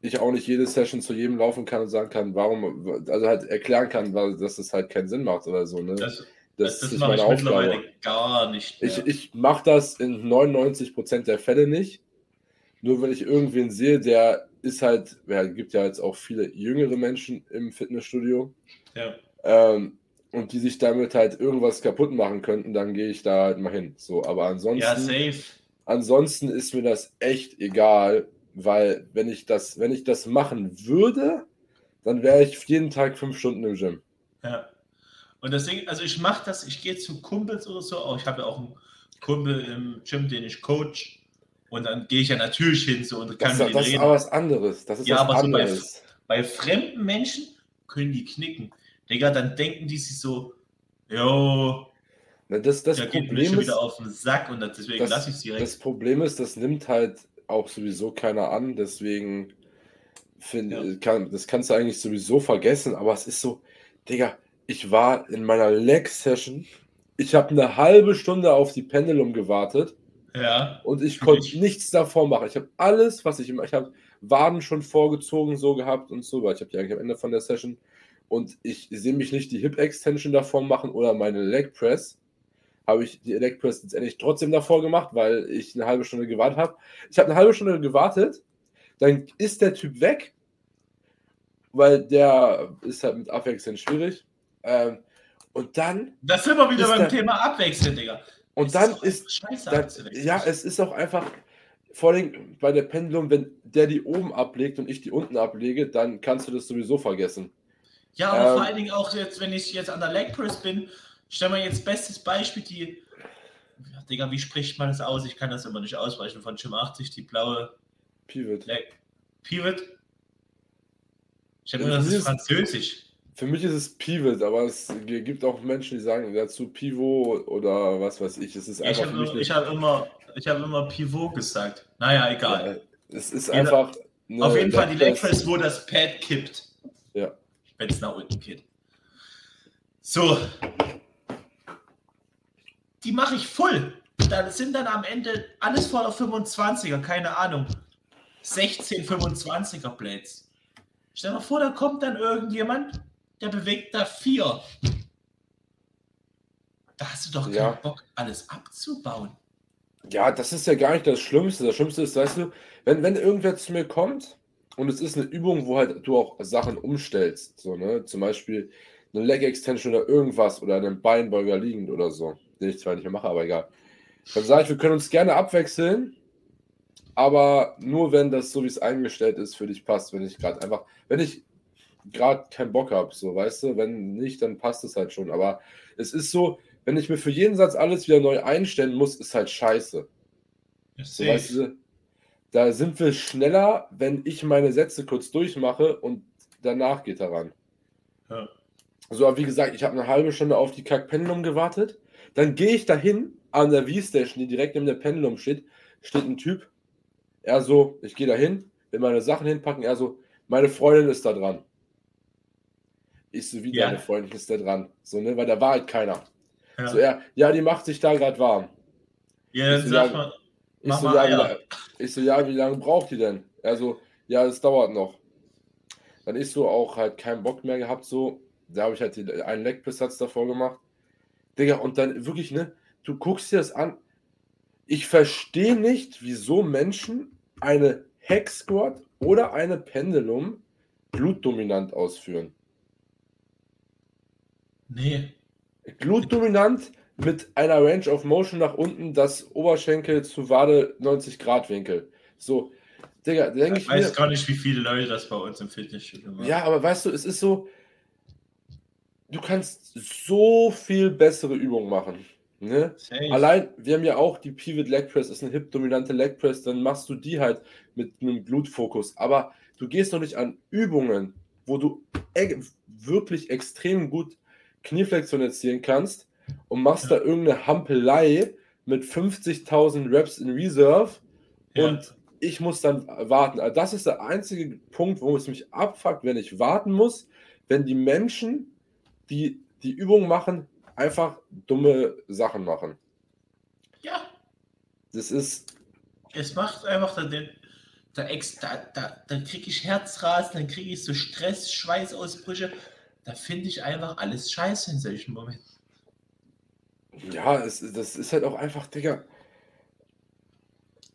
ich auch nicht jede Session zu jedem laufen kann und sagen kann, warum, also halt erklären kann, dass das halt keinen Sinn macht oder so. Ne? Das, das, das, das mache ich Aufgabe. mittlerweile gar nicht. Mehr. Ich, ich mache das in 99% der Fälle nicht. Nur wenn ich irgendwen sehe, der ist halt, ja, gibt ja jetzt auch viele jüngere Menschen im Fitnessstudio. Ja. Ähm, und die sich damit halt irgendwas kaputt machen könnten, dann gehe ich da halt mal hin. So, aber ansonsten. Ja, safe. Ansonsten ist mir das echt egal, weil wenn ich das, wenn ich das machen würde, dann wäre ich jeden Tag fünf Stunden im Gym. Ja. Und deswegen, also ich mache das, ich gehe zu Kumpels oder so, auch ich habe ja auch einen Kumpel im Gym, den ich coach. Und dann gehe ich ja natürlich hin so und kann das, mit das reden. ist aber was anderes. Das ist ja, aber anderes. So bei, bei fremden Menschen können die knicken. Digga, dann denken die sich so, jo, das, das der geht mir schon wieder auf den Sack und deswegen lasse ich sie direkt. Das Problem ist, das nimmt halt auch sowieso keiner an, deswegen find, ja. kann, das kannst du eigentlich sowieso vergessen, aber es ist so, Digga, ich war in meiner Leg-Session, ich habe eine halbe Stunde auf die Pendulum gewartet ja, und ich konnte nichts davor machen. Ich habe alles, was ich immer, ich habe Waden schon vorgezogen so gehabt und so, weil ich habe die eigentlich am Ende von der Session und ich sehe mich nicht die Hip Extension davor machen oder meine Leg Press, habe ich die Leg Press letztendlich trotzdem davor gemacht, weil ich eine halbe Stunde gewartet habe. Ich habe eine halbe Stunde gewartet, dann ist der Typ weg, weil der ist halt mit Abwechseln schwierig. Ähm, und dann. Das sind wir wieder beim Thema Abwechseln, Digga. Und dann ist. Scheiße, dann, ja, es ist auch einfach. Vor allem bei der Pendulum, wenn der die oben ablegt und ich die unten ablege, dann kannst du das sowieso vergessen. Ja, aber ähm, vor allen Dingen auch jetzt, wenn ich jetzt an der Leg Press bin, stell mal jetzt bestes Beispiel, die, ja, Digga, wie spricht man das aus? Ich kann das immer nicht ausweichen von Jim 80, die blaue Pivot. Leg. Pivot? Ich habe das ist Französisch. Für mich ist es Pivot, aber es gibt auch Menschen, die sagen dazu Pivot oder was weiß ich. Es ist einfach ich habe ich hab immer, hab immer Pivot gesagt. Naja, egal. Ja, es ist Jeder, einfach. Auf jeden Fall die Leg Press, wo das Pad kippt. Ja. Wenn es nach unten geht. So. Die mache ich voll. Da sind dann am Ende alles voller 25er, keine Ahnung. 16 25er Blades. Stell dir mal vor, da kommt dann irgendjemand, der bewegt da vier. Da hast du doch keinen ja. Bock, alles abzubauen. Ja, das ist ja gar nicht das Schlimmste. Das Schlimmste ist, weißt du, wenn, wenn irgendwer zu mir kommt und es ist eine Übung, wo halt du auch Sachen umstellst, so, ne? Zum Beispiel eine Leg Extension oder irgendwas oder einen Beinbeuger liegend oder so, den ich zwar nicht mehr mache, aber egal. Dann sage ich, wir können uns gerne abwechseln, aber nur wenn das so wie es eingestellt ist für dich passt, wenn ich gerade einfach, wenn ich gerade keinen Bock habe, so, weißt du, wenn nicht, dann passt es halt schon, aber es ist so, wenn ich mir für jeden Satz alles wieder neu einstellen muss, ist halt scheiße. So, weißt du, da sind wir schneller, wenn ich meine Sätze kurz durchmache und danach geht er ran. Ja. So, aber wie gesagt, ich habe eine halbe Stunde auf die Kack-Pendulum gewartet. Dann gehe ich dahin an der V-Station, die direkt neben der Pendulum steht, steht ein Typ. Er so, ich gehe dahin, will meine Sachen hinpacken. Er so, meine Freundin ist da dran. Ich so, wie ja. deine Freundin ist da dran? So, ne, weil da war halt keiner. Ja. So, er, ja, die macht sich da gerade warm. Ja, dann so, sag mal. Ich so, ja, wie, ich so, ja, wie lange braucht die denn? Er so, ja, es dauert noch. Dann ist so auch halt keinen Bock mehr gehabt, so. Da habe ich halt die, einen Leckbesatz davor gemacht. Digga, und dann wirklich, ne, du guckst dir das an. Ich verstehe nicht, wieso Menschen eine Hex Squat oder eine Pendulum blutdominant ausführen. Nee. Glutdominant mit einer Range of Motion nach unten, das Oberschenkel zu Wade 90 Grad Winkel. So, Digga, denke ich. Ich weiß mir, gar nicht, wie viele Leute das bei uns im Fitnessstudio machen. Ja, aber weißt du, es ist so, du kannst so viel bessere Übungen machen. Ne? Allein, wir haben ja auch die Pivot Leg Press, ist eine hip-dominante Leg Press, dann machst du die halt mit einem Glutfokus. Aber du gehst noch nicht an Übungen, wo du e wirklich extrem gut Knieflexion erzielen kannst und machst ja. da irgendeine Hampelei mit 50.000 Reps in Reserve ja. und ich muss dann warten. Also das ist der einzige Punkt, wo es mich abfuckt, wenn ich warten muss, wenn die Menschen, die die Übung machen, einfach dumme Sachen machen. Ja. Das ist. Es macht einfach den, da, da, da, dann kriege ich Herzrasen, dann kriege ich so Stress, Schweißausbrüche da finde ich einfach alles scheiße in solchen Momenten. Ja, es, das ist halt auch einfach, Digga.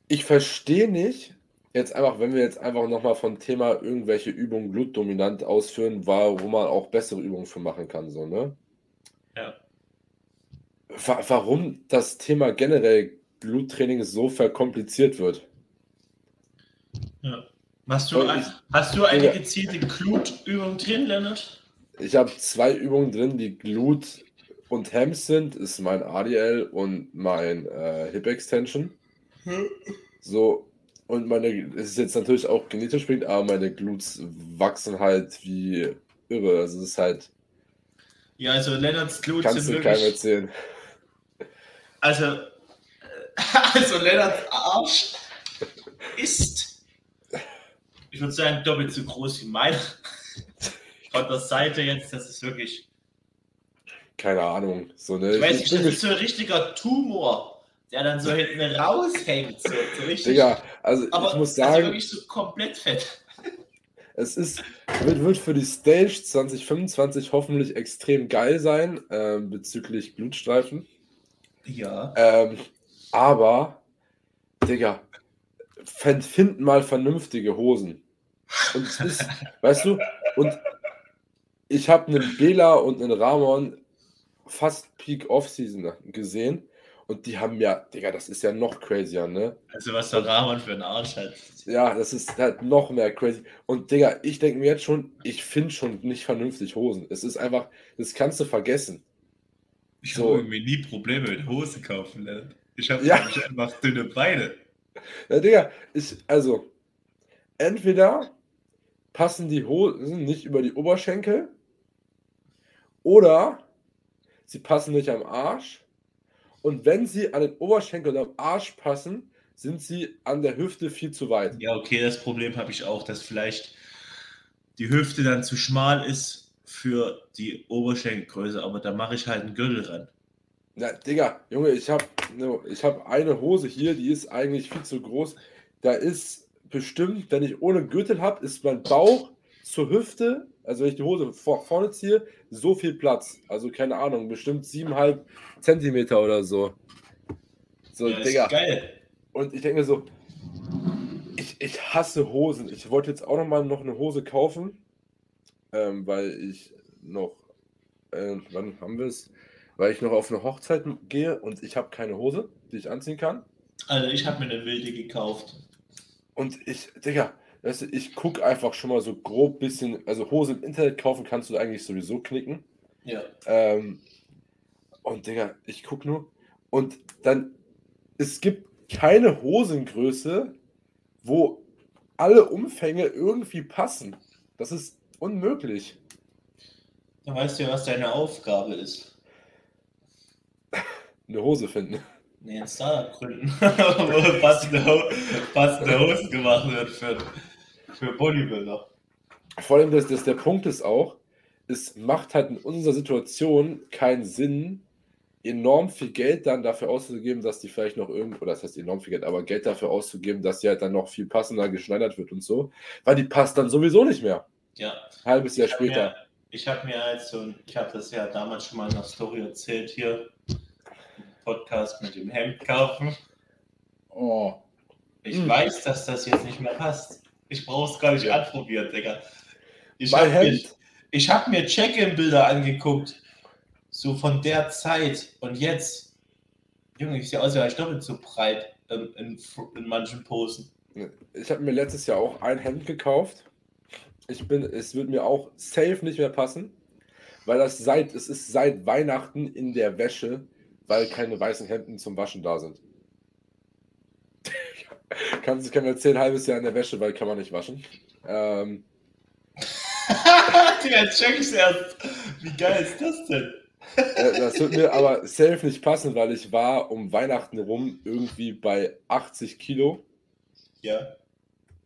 Ich verstehe nicht, jetzt einfach, wenn wir jetzt einfach nochmal vom Thema irgendwelche Übungen blutdominant ausführen, wo man auch bessere Übungen für machen kann, so, ne? Ja. Warum das Thema generell Gluttraining so verkompliziert wird. Ja. Hast du, ein, hast du eine gezielte Glutübung drin, Leonard? Ich habe zwei Übungen drin, die Glut und Hams sind. Ist mein ADL und mein äh, Hip Extension. Hm. So, und meine, es ist jetzt natürlich auch genetisch bedingt, aber meine Glutes wachsen halt wie irre. Also es ist halt. Ja, also Lennarts Glutes kannst sind du wirklich... erzählen. Also, äh, <laughs> also Lennarts Arsch ist, ich würde sagen, doppelt so groß wie mein von der Seite jetzt, das ist wirklich. Keine Ahnung. So eine, ich weiß nicht, das ist so ein richtiger Tumor, der dann so hinten raushängt. So, so richtig. Digga, also Aber ich muss also sagen. Also wirklich so komplett fett. <laughs> Es ist, wird, wird für die Stage 2025 hoffentlich extrem geil sein äh, bezüglich Blutstreifen. Ja. Ähm, aber, Digga, finden mal vernünftige Hosen. Und es ist, weißt du, und ich habe einen Bela und einen Ramon fast Peak Off-Season gesehen Und die haben ja, Digga, das ist ja noch crazier, ne? Also was der Rahman für einen Arsch hat. Ja, das ist halt noch mehr crazy. Und Digga, ich denke mir jetzt schon, ich finde schon nicht vernünftig Hosen. Es ist einfach, das kannst du vergessen. Ich So. habe irgendwie nie Probleme mit Hosen kaufen lernen. Ich habe Ja. einfach dünne Beine. Ja, Digga, ich, also, entweder passen die Hosen nicht über die Oberschenkel oder sie passen nicht am Arsch. Und wenn sie an den Oberschenkel und am Arsch passen, sind sie an der Hüfte viel zu weit. Ja, okay, das Problem habe ich auch, dass vielleicht die Hüfte dann zu schmal ist für die Oberschenkelgröße, aber da mache ich halt einen Gürtel ran. Na, Digga, Junge, ich habe ich hab eine Hose hier, die ist eigentlich viel zu groß. Da ist bestimmt, wenn ich ohne Gürtel habe, ist mein Bauch zur Hüfte, also wenn ich die Hose vor, vorne ziehe, so viel Platz. Also keine Ahnung, bestimmt 7,5 Zentimeter oder so. So, ja, Digga. geil. Und ich denke mir so, ich, ich hasse Hosen. Ich wollte jetzt auch noch mal noch eine Hose kaufen, ähm, weil ich noch, äh, wann haben wir es? Weil ich noch auf eine Hochzeit gehe und ich habe keine Hose, die ich anziehen kann. Also ich habe mir eine wilde gekauft. Und ich, Digga, weißt du, ich gucke einfach schon mal so grob bisschen, also Hose im Internet kaufen kannst du eigentlich sowieso knicken. Ja. Ähm, und Digga, ich gucke nur. Und dann, es gibt keine Hosengröße, wo alle Umfänge irgendwie passen. Das ist unmöglich. Dann weißt du ja, was deine Aufgabe ist. <laughs> Eine Hose finden. Nee, ein Startup gründen, <laughs> wo passende, passende Hosen gemacht wird für, für Bodybuilder. Vor allem, dass, dass der Punkt ist auch, es macht halt in unserer Situation keinen Sinn, enorm viel Geld dann dafür auszugeben, dass die vielleicht noch irgendwo, oder das heißt enorm viel Geld, aber Geld dafür auszugeben, dass die halt dann noch viel passender geschneidert wird und so, weil die passt dann sowieso nicht mehr. Ja, Halbes Jahr Ich später. Mir, ich habe mir halt so, ich habe das ja damals schon mal in der Story erzählt hier, Podcast mit dem Hemd kaufen. Oh. Ich Hm. weiß, dass das jetzt nicht mehr passt. Ich brauche es gar nicht anprobieren, Digga. Ich habe mir, ich hab mir Check-in-Bilder angeguckt, so von der Zeit und jetzt. Junge, ich sehe aus, als doppelt so breit ähm, in, in manchen Posen. Ich habe mir letztes Jahr auch ein Hemd gekauft. Ich bin, es wird mir auch safe nicht mehr passen, weil das seit, es ist seit Weihnachten in der Wäsche, weil keine weißen Hemden zum Waschen da sind. Kannst du kann mir erzählen, halbes Jahr in der Wäsche, weil kann man nicht waschen. Ähm, <laughs> Digga, jetzt check ich's erst. Wie geil ist das denn? äh, das wird mir aber safe nicht passen, weil ich war um Weihnachten rum irgendwie bei 80 Kilo Ja.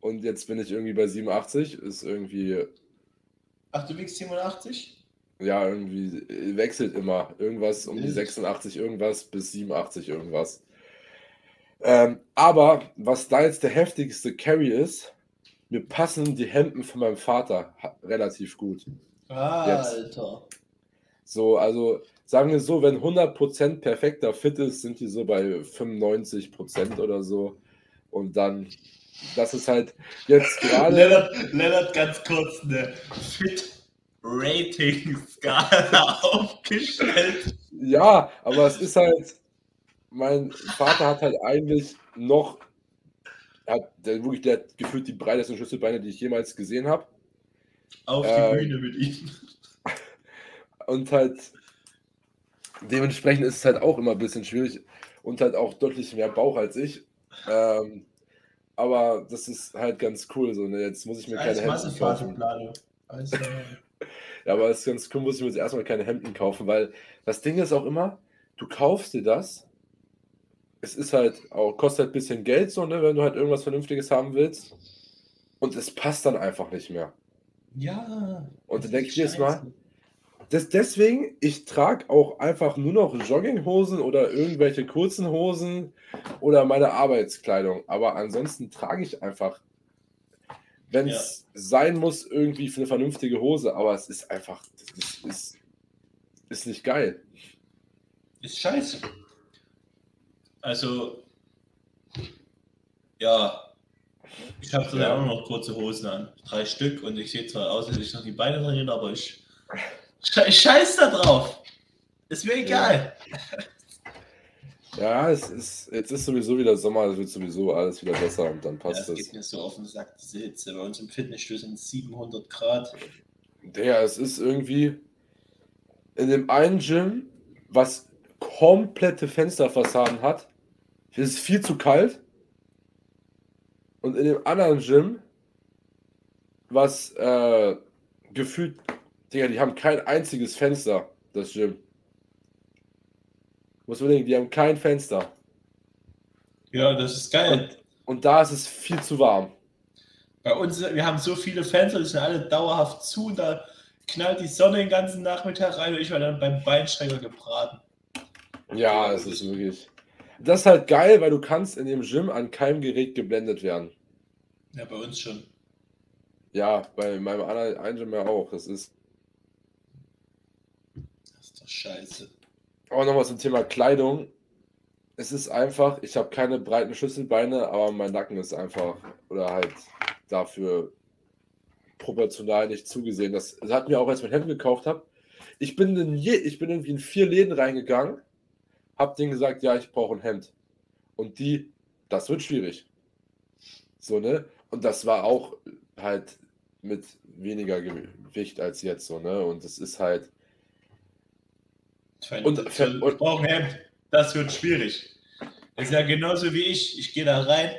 und jetzt bin ich irgendwie bei 87. Ist irgendwie Ach, du wiegst 87? Ja, irgendwie äh, wechselt immer. Irgendwas um die Wild. 86 irgendwas bis 87 irgendwas. Ähm, aber was da jetzt der heftigste Carry ist, mir passen die Hemden von meinem Vater relativ gut. Ah, Jetzt. Alter. So, also sagen wir so, wenn 100% perfekter Fit ist, sind die so bei 95% oder so. Und dann, das ist halt jetzt gerade. <laughs> Lennart, Lennart ganz kurz eine Fit-Rating-Skala <laughs> aufgestellt. Ja, aber es ist halt, mein Vater hat halt eigentlich noch, hat der wirklich der hat gefühlt die breitesten Schlüsselbeine, die ich jemals gesehen habe. Auf die Ähm, Bühne mit ihm. <laughs> Und halt dementsprechend ist es halt auch immer ein bisschen schwierig und halt auch deutlich mehr Bauch als ich. Ähm, aber das ist halt ganz cool. So, ne? Jetzt muss ich mir keine Hemden kaufen. Alles <laughs> klar. Ja, aber es ist ganz cool, muss ich mir jetzt erstmal keine Hemden kaufen, weil das Ding ist auch immer, du kaufst dir das. Es ist halt auch, kostet halt ein bisschen Geld, so, ne, wenn du halt irgendwas Vernünftiges haben willst. Und es passt dann einfach nicht mehr. Ja. Und dann denke ich jedes Scheiße. Mal, das, deswegen, ich trage auch einfach nur noch Jogginghosen oder irgendwelche kurzen Hosen oder meine Arbeitskleidung. Aber ansonsten trage ich einfach, wenn es sein muss, irgendwie für eine vernünftige Hose. Aber es ist einfach, das ist, ist nicht geil. Ist scheiße. Also, ja. Ich habe so Ja. auch noch kurze Hosen an. Drei Stück und ich sehe zwar aus, als ich noch die Beine trainieren, aber ich. Sche- Scheiß da drauf! Ist mir egal. Ja, es ist, jetzt ist sowieso wieder Sommer, es wird sowieso alles wieder besser und dann Ja, passt es es. geht mir so Sack, diese Hitze. Bei uns im Fitnessstudio sind es 700 Grad. Der, es ist irgendwie in dem einen Gym, was komplette Fensterfassaden hat, ist es viel zu kalt. Und in dem anderen Gym, was äh, gefühlt, Digga, die haben kein einziges Fenster, das Gym. Muss man denken, die haben kein Fenster. Ja, das ist geil. Und da ist es viel zu warm. Bei uns, wir haben so viele Fenster, die sind alle dauerhaft zu. Und da knallt die Sonne den ganzen Nachmittag rein und ich war dann beim Beinstrecker gebraten. Ja, es ist wirklich. Das ist halt geil, weil du kannst in dem Gym an keinem Gerät geblendet werden. Ja, bei uns schon. Ja, bei meinem anderen einen Gym ja auch. Das ist. Das ist doch scheiße. Aber nochmal zum Thema Kleidung. Es ist einfach, ich habe keine breiten Schlüsselbeine, aber mein Nacken ist einfach, oder halt dafür proportional nicht zugesehen. Das, das hat mir auch, als ich mein Hemd gekauft habe. Ich bin in je, ich bin irgendwie in vier Läden reingegangen, hab denen gesagt, ja, ich brauche ein Hemd. Und die, das wird schwierig. So, ne? Und das war auch halt mit weniger Gewicht als jetzt, so, ne? Und das ist halt, Und- ich brauche ein Hemd. Das wird schwierig. Das ist ja genauso wie ich. Ich gehe da rein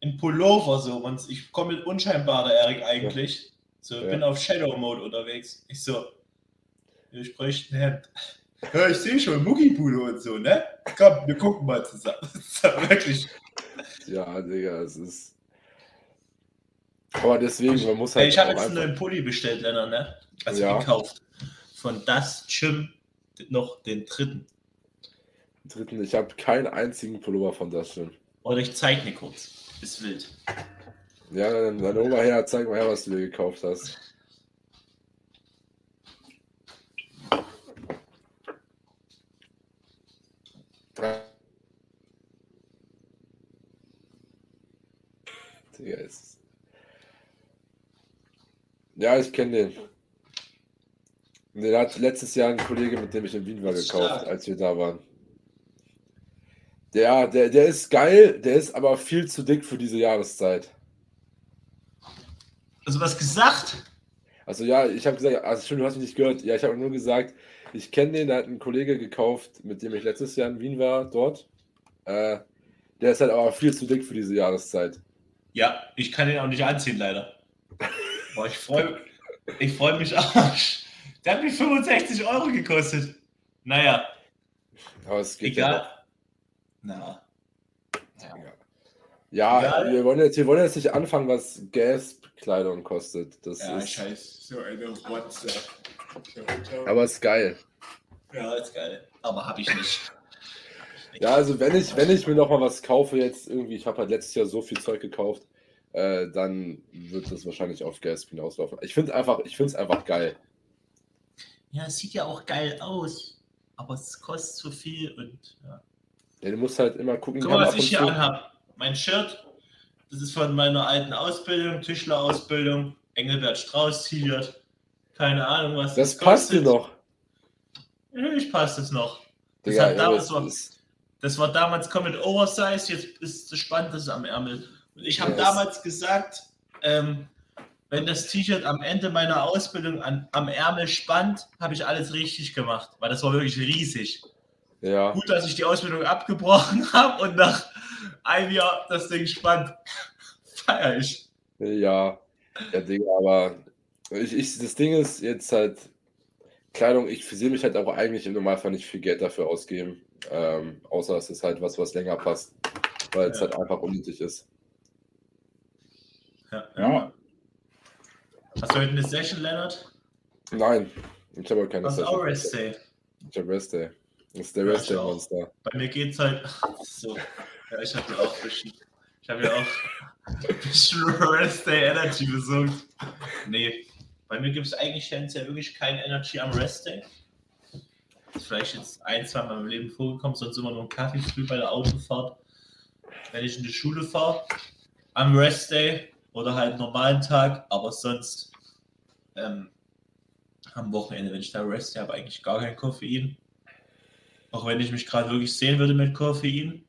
in Pullover so und ich komme mit unscheinbar der Erik eigentlich. So, Ja. bin auf Shadow Mode unterwegs. Ich so, ich bräuchte ein Hemd. Ja, ich sehe schon Muckibude und so, ne? Komm, wir gucken mal zusammen. <laughs> Das ist ja wirklich. ja, Digga, es ist. Aber deswegen, man muss Ey, halt. ich habe jetzt einen neuen Pulli bestellt, Lennart, ne? Also Ja. gekauft. Von das Gym noch den dritten. Dritten, ich habe keinen einzigen Pullover von das schon. Oder ich zeig dir kurz. Ist wild. Ja, dann, dann hol mal her, zeig mal her, was du dir gekauft hast. Digga, ist. Ja, ich kenne den. Den hat letztes Jahr ein Kollege, mit dem ich in Wien war, gekauft, als wir da waren. Der, der, der ist geil, der ist aber viel zu dick für diese Jahreszeit. Also was gesagt? Also ja, ich habe gesagt, also stimmt, du hast mich nicht gehört. Ja, ich habe nur gesagt, ich kenne den, der hat einen Kollege gekauft, mit dem ich letztes Jahr in Wien war, dort. Äh, der ist halt aber viel zu dick für diese Jahreszeit. Ja, ich kann den auch nicht anziehen, leider. <laughs> Boah, ich freue ich freu mich auch. Der hat mich 65 Euro gekostet. Naja, Aber es geht ja egal. noch. Na. Ja. Ja, Egal. wir wollen, jetzt, wir wollen jetzt nicht anfangen, was Gasp-Kleidung kostet. Das Ja, ist, scheiß. So eine WhatsApp. aber ist geil. Ja, ist geil. Aber hab ich nicht. Ja, also wenn ich, wenn ich mir noch mal was kaufe jetzt irgendwie, ich habe halt letztes Jahr so viel Zeug gekauft, äh, dann wird das wahrscheinlich auf Gasp hinauslaufen. Ich finde einfach, ich es einfach geil. Ja, es sieht ja auch geil aus. Aber es kostet zu viel und ja. Ja, du musst halt immer gucken, Guck mal, was ich hier zu- anhab. Mein Shirt, das ist von meiner alten Ausbildung, Tischlerausbildung, Engelbert Strauß T-Shirt. Keine Ahnung, was Das passt dir noch. Natürlich passt es noch. Das, Digga, damals das war, ist- das war damals komplett Oversize, jetzt ist es spannend, das ist am Ärmel. Ich habe Ja, es- damals gesagt, ähm, wenn das T-Shirt am Ende meiner Ausbildung an, am Ärmel spannt, habe ich alles richtig gemacht, weil das war wirklich riesig. ja. Gut, dass ich die Ausbildung abgebrochen <laughs> habe und nach einem Jahr das Ding spannt. Feier ich. Ja, ja, Digga, aber ich, ich, das Ding ist jetzt halt, Kleidung, ich sehe mich halt auch eigentlich im Normalfall nicht viel Geld dafür ausgeben. Ähm, außer es ist halt was, was länger passt, weil es Ja. halt einfach unnötig ist. Ja. Ja. Hast du heute eine Session, Leonard? Nein, ich habe keine Was ist Session. auch Rest Day? Ich habe Rest Day. Das ist der Ja, Rest Day. Monster. Bei mir geht's halt so. Ja, ich habe ja auch ein bisschen, ich habe ja auch <laughs> ein bisschen Rest Day Energy besorgt. Nee, bei mir gibt es eigentlich tendenziell wirklich kein Energy am Rest Day. Ist vielleicht jetzt ein, zwei Mal im Leben vorgekommen, sonst immer nur ein Kaffee früh bei der Autofahrt. Wenn ich in die Schule fahre, am Rest Day oder halt normalen Tag, aber sonst ähm, am Wochenende, wenn ich da Rest Day habe, eigentlich gar kein Koffein. Auch wenn ich mich gerade wirklich sehen würde mit Koffein,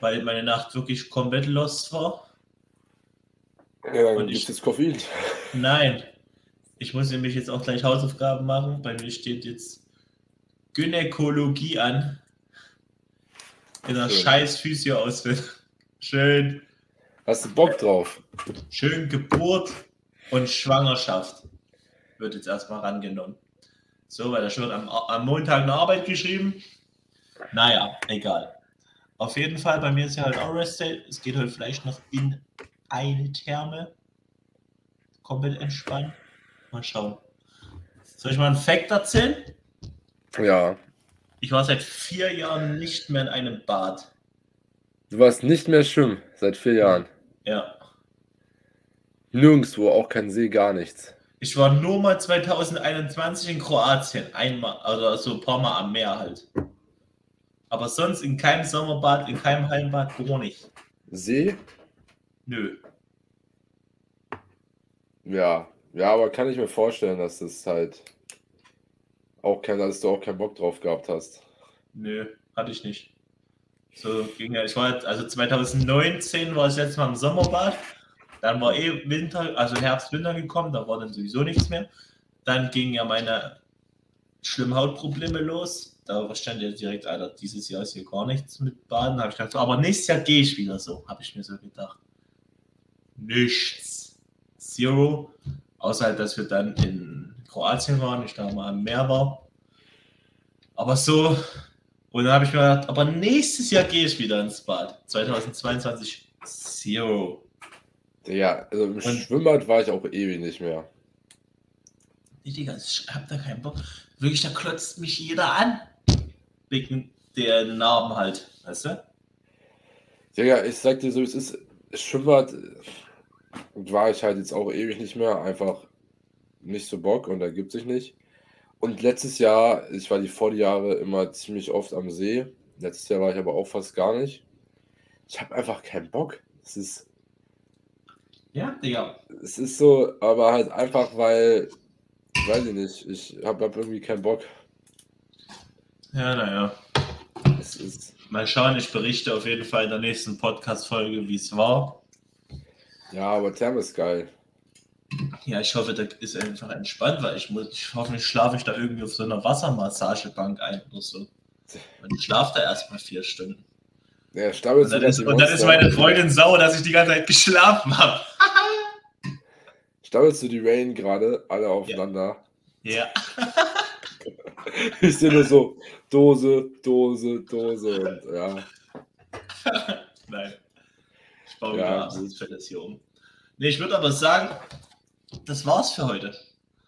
weil meine Nacht wirklich komplett lost war. Ja, dann Und ich- es Koffein. <laughs> Nein, ich muss nämlich jetzt auch gleich Hausaufgaben machen. Bei mir steht jetzt Gynäkologie an. In der Schön. scheiß Physio-Ausbildung. Schön, Hast du Bock drauf? schön Geburt und Schwangerschaft wird jetzt erstmal rangenommen. So, weil da schon am, am Montag eine Arbeit geschrieben. Naja, egal. Auf jeden Fall, bei mir ist ja halt auch Rest Day. Es geht heute vielleicht noch in eine Therme. Komplett entspannt. Mal schauen. Soll ich mal einen Fact erzählen? Ja. Ich war seit vier Jahren nicht mehr in einem Bad. Du warst nicht mehr schwimmen seit vier Jahren. Ja. Nirgendwo, auch kein See, gar nichts. Ich war nur mal 2021 in Kroatien. Einmal, also so ein paar Mal am Meer halt. Aber sonst in keinem Sommerbad, in keinem Heimbad, gar nicht. See? Nö. Ja. Ja, aber kann ich mir vorstellen, dass das halt auch kein, dass du auch keinen Bock drauf gehabt hast. Nö, hatte ich nicht. So ging ja. Ich war jetzt, also 2019 war ich letztes Mal im Sommerbad. Dann war eh Winter, also Herbst, Winter gekommen, da war dann sowieso nichts mehr. Dann gingen ja meine schlimmen Hautprobleme los. Da stand ja direkt, Alter, dieses Jahr ist hier gar nichts mit Baden. Hab ich gedacht, aber nächstes Jahr gehe ich wieder so, habe ich mir so gedacht. Nichts. Zero. Außer halt, dass wir dann in Kroatien waren, ich da mal am Meer war. Aber so, und dann habe ich mir gedacht, aber nächstes Jahr gehe ich wieder ins Bad. 2022 Zero. Ja, also im Und- Schwimmbad war ich auch ewig nicht mehr. Nee, Digga, ich hab da keinen Bock. Wirklich, da klotzt mich jeder an. Wegen der Narben halt, weißt du? Digga, ich sag dir so, es ist Schwimmbad äh, war ich halt jetzt auch ewig nicht mehr, einfach nicht so Bock und ergibt sich nicht. Und letztes Jahr, ich war die vor die Jahre immer ziemlich oft am See. Letztes Jahr war ich aber auch fast gar nicht. Ich habe einfach keinen Bock. Es ist, Ja, Digga. es ist so, aber halt einfach, weil, weiß ich nicht, ich habe hab irgendwie keinen Bock. Ja, naja. Es ist, Mal schauen, ich berichte auf jeden Fall in der nächsten Podcast-Folge, wie es war. ja, aber Therme ist geil. Ja, ich hoffe, das ist einfach entspannt, weil ich muss, ich hoffe, schlafe ich da irgendwie auf so einer Wassermassagebank ein oder so. Und ich schlafe da erstmal vier Stunden. Ja, Und dann, ist, und dann ist meine Freundin sauer, dass ich die ganze Zeit geschlafen habe. Stapelst du die Rain gerade alle aufeinander? Ja. <laughs> Ich sehe nur so Dose, Dose, Dose und ja. <laughs> Nein. Ich baue Ja, wieder für das hier um. Nee, ich würde aber sagen, das war's für heute.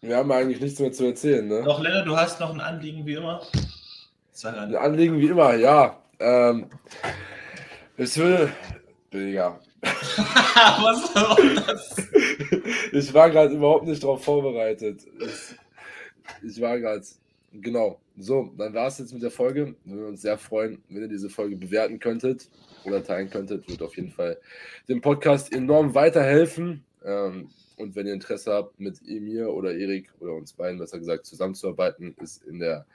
Wir haben eigentlich nichts mehr zu erzählen, ne? Doch, Lennart, du hast noch ein Anliegen wie immer. Sag Ein an. Anliegen wie immer, ja. Ähm, es würde. Digga. <laughs> Was war das? Ich war gerade überhaupt nicht darauf vorbereitet. Ich, ich war gerade. Genau. So, dann war es jetzt mit der Folge. Wir würden uns sehr freuen, wenn ihr diese Folge bewerten könntet oder teilen könntet. Wird auf jeden Fall dem Podcast enorm weiterhelfen. Ähm, und wenn ihr Interesse habt, mit mir oder Erik oder uns beiden, besser gesagt, zusammenzuarbeiten, ist in der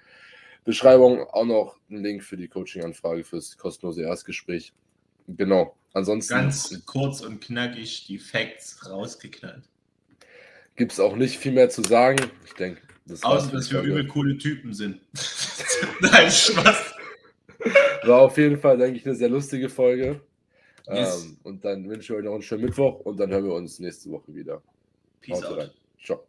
Beschreibung auch noch ein Link für die Coaching-Anfrage fürs kostenlose Erstgespräch. Genau. Ansonsten Ganz kurz und knackig die Facts rausgeknallt. gibt es auch nicht viel mehr zu sagen. Ich denke, das Außer, dass wir übel coole Typen sind. <laughs> Nein, Spaß. War auf jeden Fall, denke ich, eine sehr lustige Folge. Yes. Ähm, und dann wünsche ich euch noch einen schönen Mittwoch und dann hören wir uns nächste Woche wieder. Peace Haut out. rein. Ciao.